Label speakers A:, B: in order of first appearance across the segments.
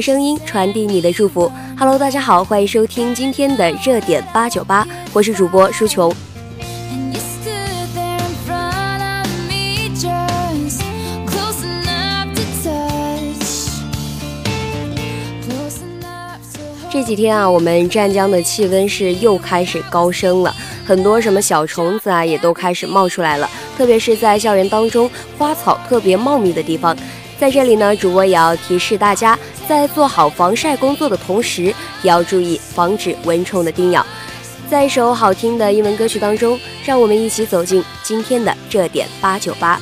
A: 声音，传递你的祝福。Hello，大家好，欢迎收听今天的热点八九八，我是主播舒琼。这几天啊，我们湛江的气温是又开始高升了，很多什么小虫子啊也都开始冒出来了，特别是在校园当中花草特别茂密的地方。在这里呢，主播也要提示大家，在做好防晒工作的同时，也要注意防止蚊虫的叮咬。在一首好听的英文歌曲当中，让我们一起走进今天的热点八九八。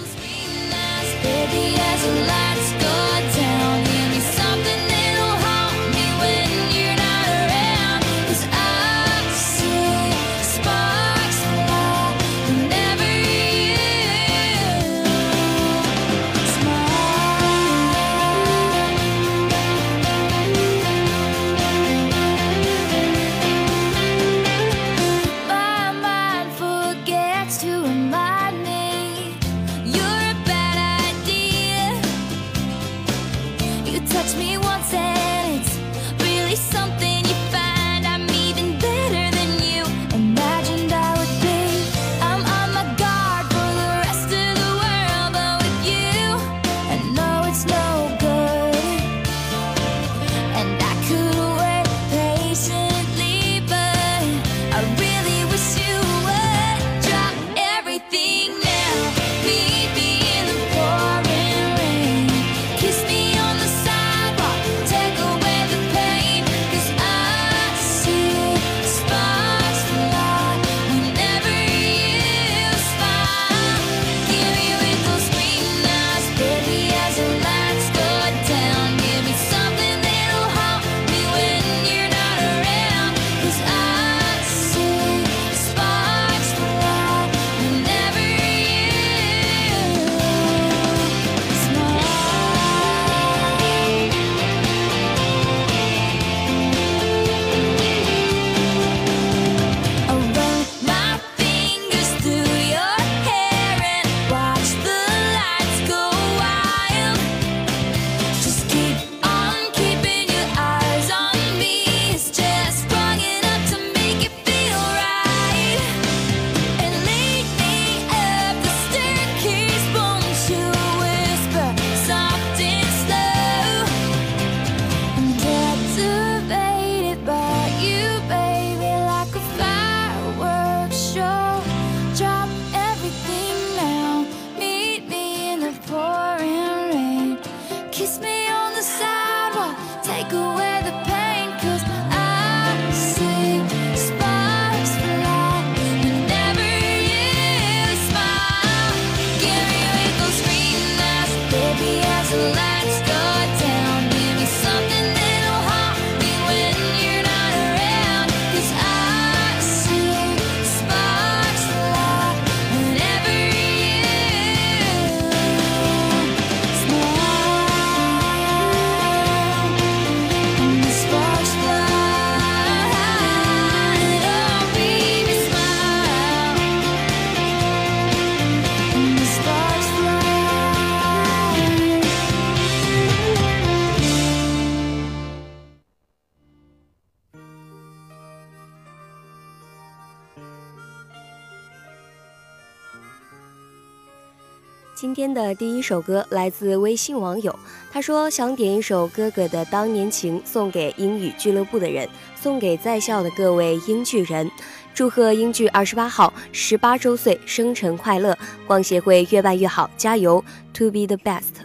A: 的第一首歌来自微信网友，他说想点一首哥哥的《当年情》，送给英语俱乐部的人，送给在校的各位英剧人，祝贺英剧二十八号十八周岁生辰快乐，光协会越办越好，加油，To be the best。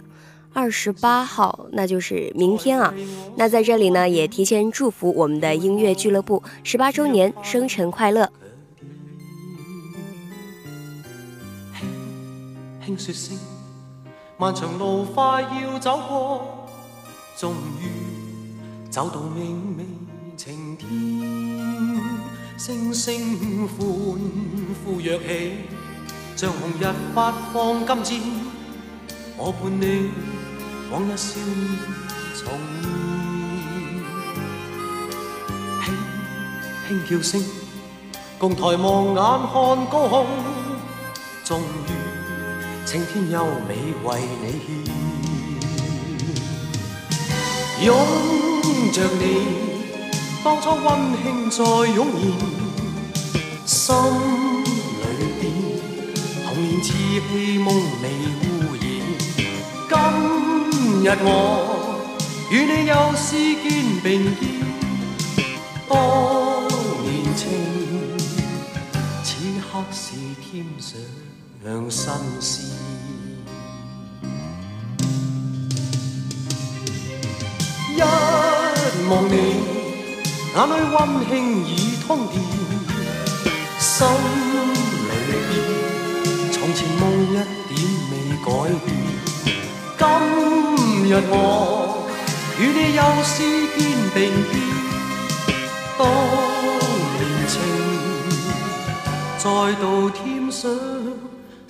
A: 二十八号那就是明天啊，那在这里呢也提前祝福我们的音乐俱乐部十八周年生辰快乐。
B: 轻说声，漫长路快要走过，终于走到明媚晴天。星星欢呼跃起，像红日发放金箭。我伴你往日笑面重现，轻轻叫声，共抬望眼看高空，终于。青天优美为你献，拥着你，当初温馨再涌现，心里边童年稚气梦未污染。今日我与你又是肩并肩，当年情，此刻是添上新鲜。望你眼里温馨已通电，心里边从前梦一点未改变。今日我与你又是肩并肩，当年情再度添上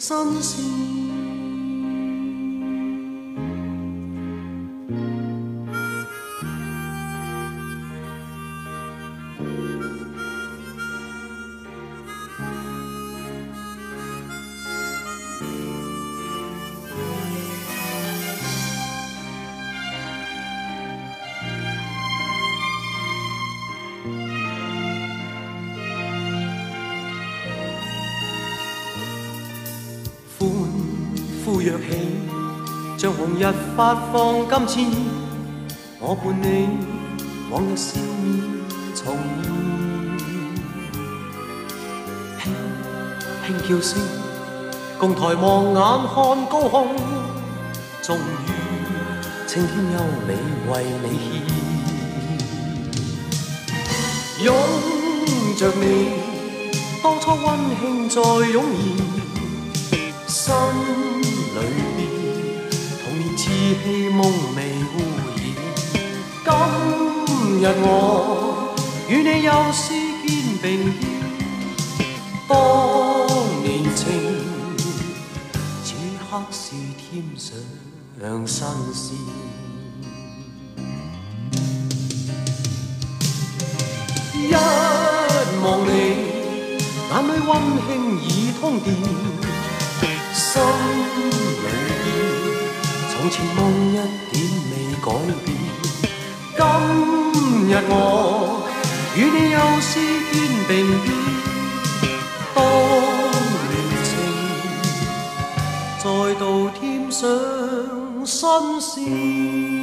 B: 心事。像红日发放金箭，我伴你往日笑面重现。轻轻叫声，共抬望眼看高空，终于青天优美为你献。拥着你，当初温馨再涌现，心。里边童年稚气梦未污染。今日我与你又是肩并肩，当年情，此刻是添上新鲜。一望你眼里温馨已通电，从前梦一点未改变，今日我与你又是肩并肩，当年情再度添上新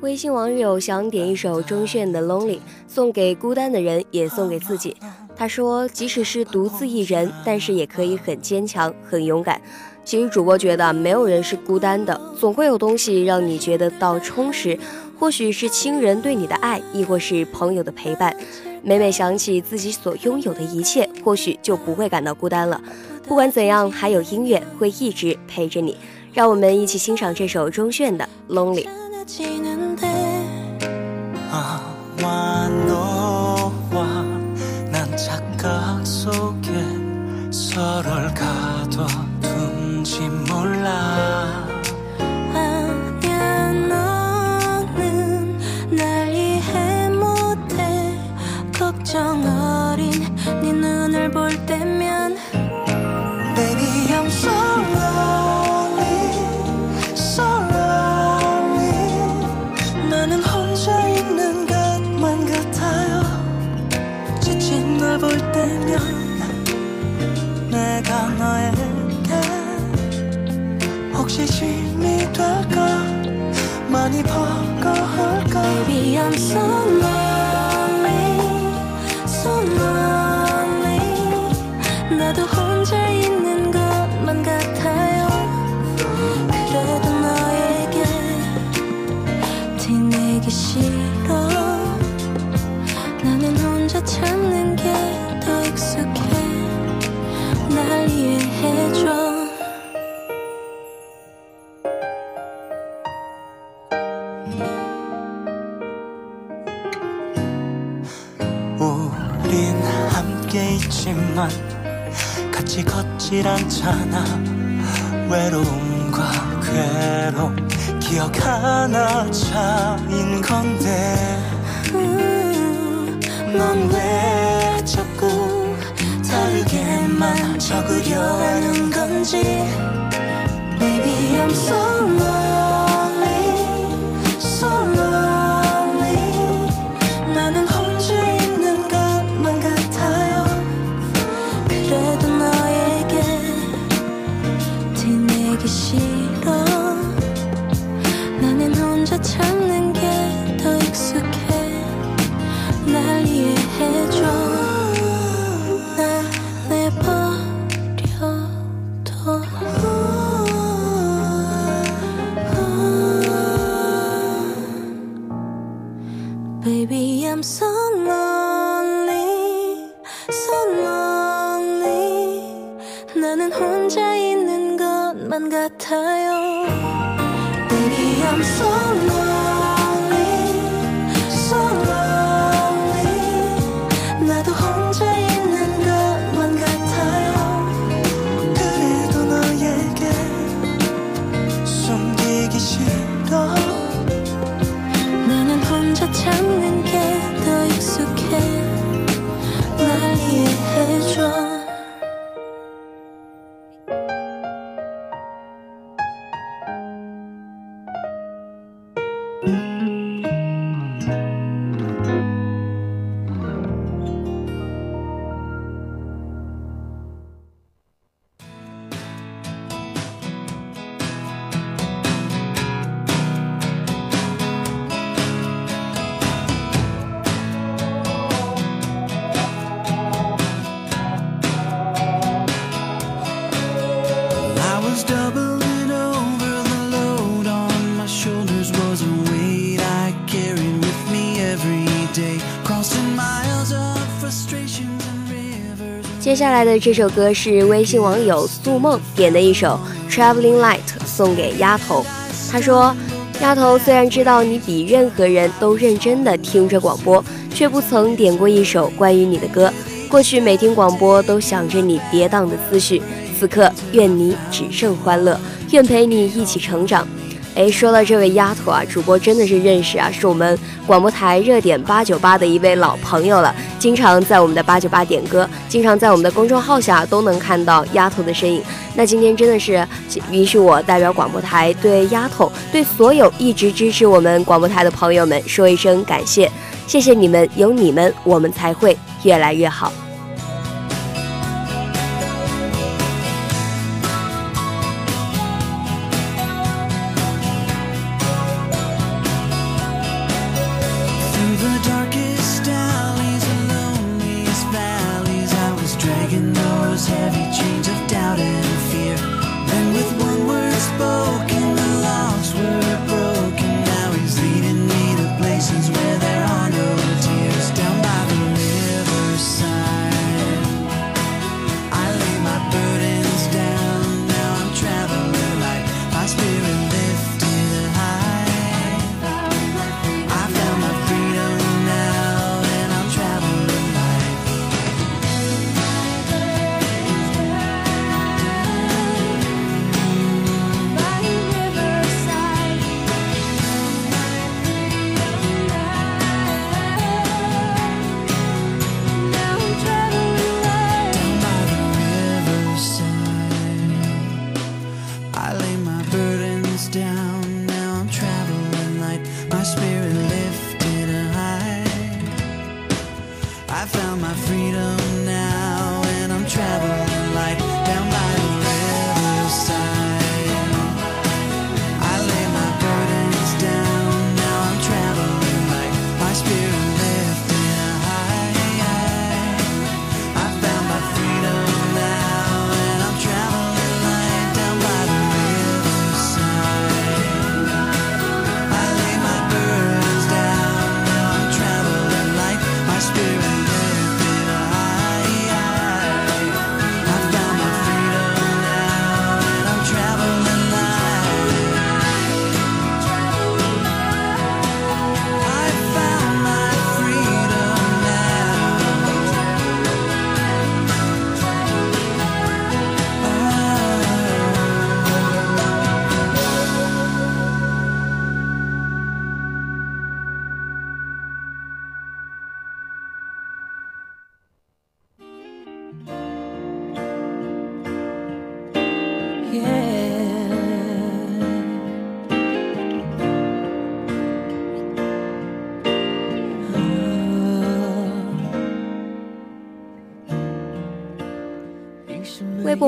C: 微信网友想点一首钟铉的《Lonely》，送给孤单的人，也送给自己。他说：“即使是独自一人，但是也可以很坚强、很勇敢。”其实主播觉得，没有人是孤单的，总会有东西让你觉得到充实。或许是亲人对你的爱，亦或是朋友的陪伴。每每想起自己所拥有的一切，或许就不会感到孤单了。不管怎样，还有音乐会一直陪着你。让我们一起欣赏这首钟铉的《Lonely I'm
D: sorry. I'm so lonely,
C: 接下来的这首歌是微信网友素梦点的一首《Traveling Light》，送给丫头。他说：“丫头虽然知道你比任何人都认真地听着广播，却不曾点过一首关于你的歌。过去每听广播都想着你跌宕的思绪，此刻愿你只剩欢乐，愿陪你一起成长。”哎，说到这位丫头啊，主播真的是认识啊，是我们广播台热点八九八的一位老朋友了，经常在我们的八九八点歌，经常在我们的公众号下都能看到丫头的身影。那今天真的是允许我代表广播台对丫头，对所有一直支持我们广播台的朋友们说一声感谢，谢谢你们，有你们，我们才会越来越好。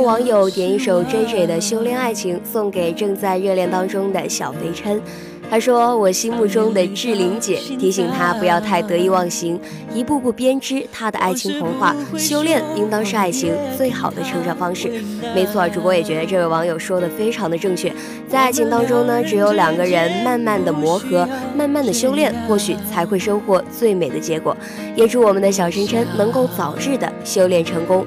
C: 网友点一首 J J 的《修炼爱情》，送给正在热恋当中的小肥琛。他说：“我心目中的志玲姐，提醒他不要太得意忘形，一步步编织他的爱情童话。修炼应当是爱情最好的成长方式。”没错，主播也觉得这位网友说的非常的正确。在爱情当中呢，只有两个人慢慢的磨合，慢慢的修炼，或许才会收获最美的结果。也祝我们的小琛琛能够早日的修炼成功。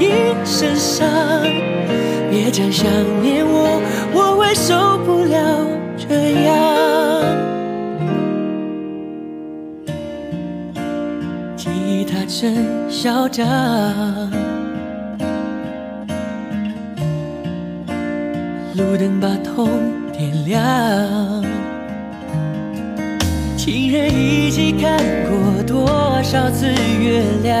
E: 一身伤。别再想念我，我会受不了这样。吉他真嚣张。路灯把痛点亮，情人一起看过多少次月亮？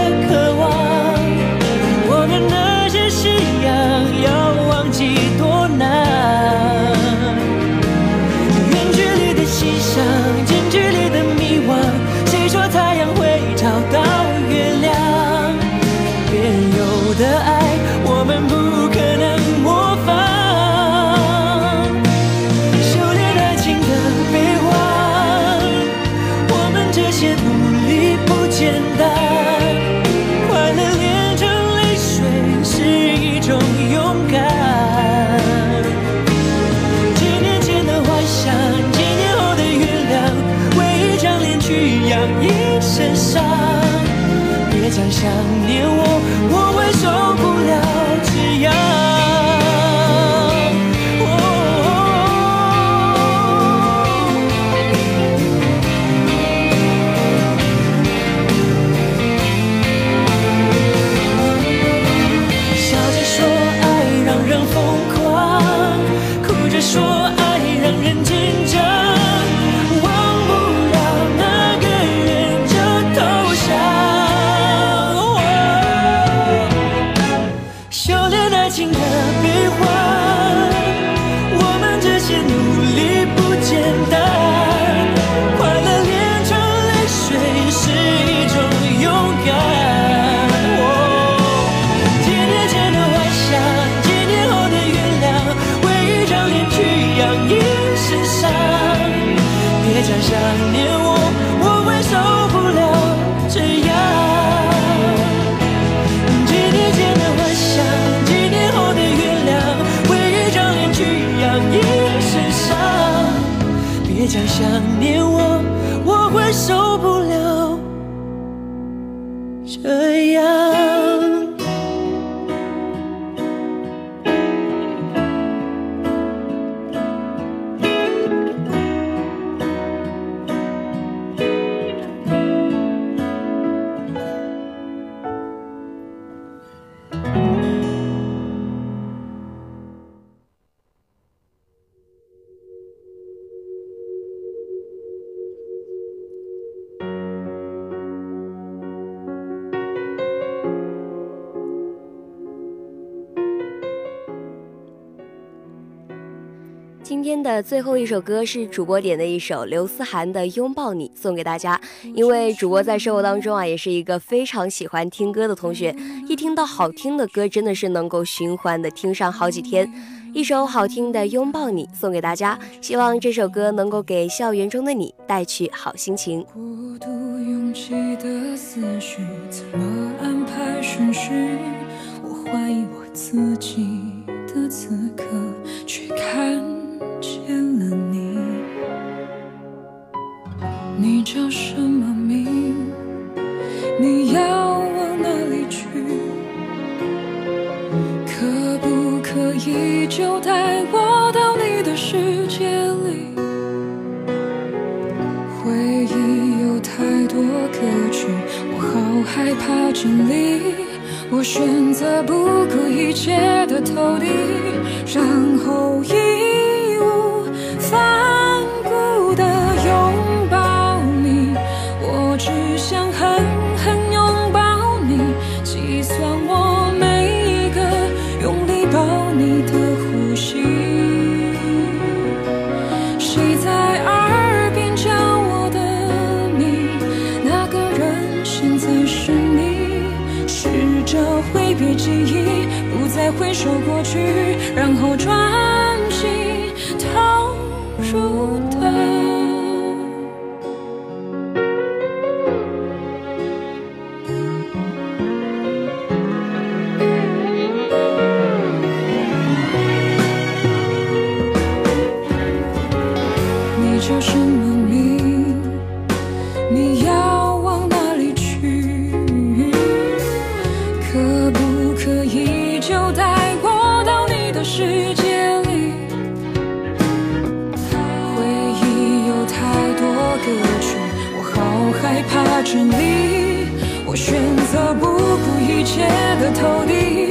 E: 想念。
C: 天的最后一首歌是主播点的一首刘思涵的《拥抱你》，送给大家。因为主播在生活当中啊，也是一个非常喜欢听歌的同学，一听到好听的歌，真的是能够循环的听上好几天。一首好听的《拥抱你》送给大家，希望这首歌能够给校园中的你带去好心情。
F: 过度拥挤的思绪，怎么安排顺序？我怀疑我自己的此刻，却看你叫什么名？你要往哪里去？可不可以就带我到你的世界里？回忆有太多歌曲，我好害怕经历。我选择不顾一切的投递，然后一只想狠狠拥抱你，计算我每一个用力抱你的呼吸。谁在耳边叫我的名？那个人现在是你。试着挥别记忆，不再回首过去，然后专心投入的。是你。我选择不顾一切的投递，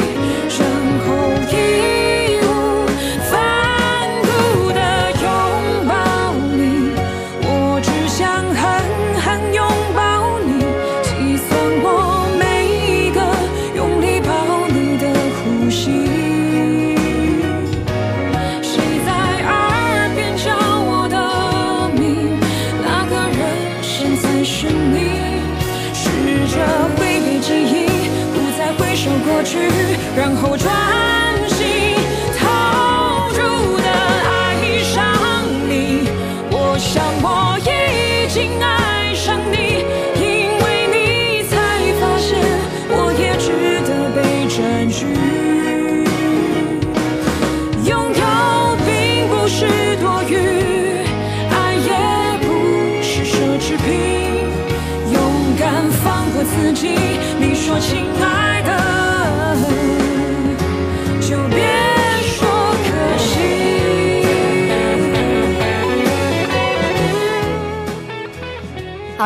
F: 去，然后转。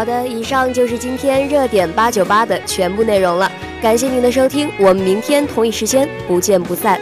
C: 好的，以上就是今天热点八九八的全部内容了。感谢您的收听，我们明天同一时间不见不散。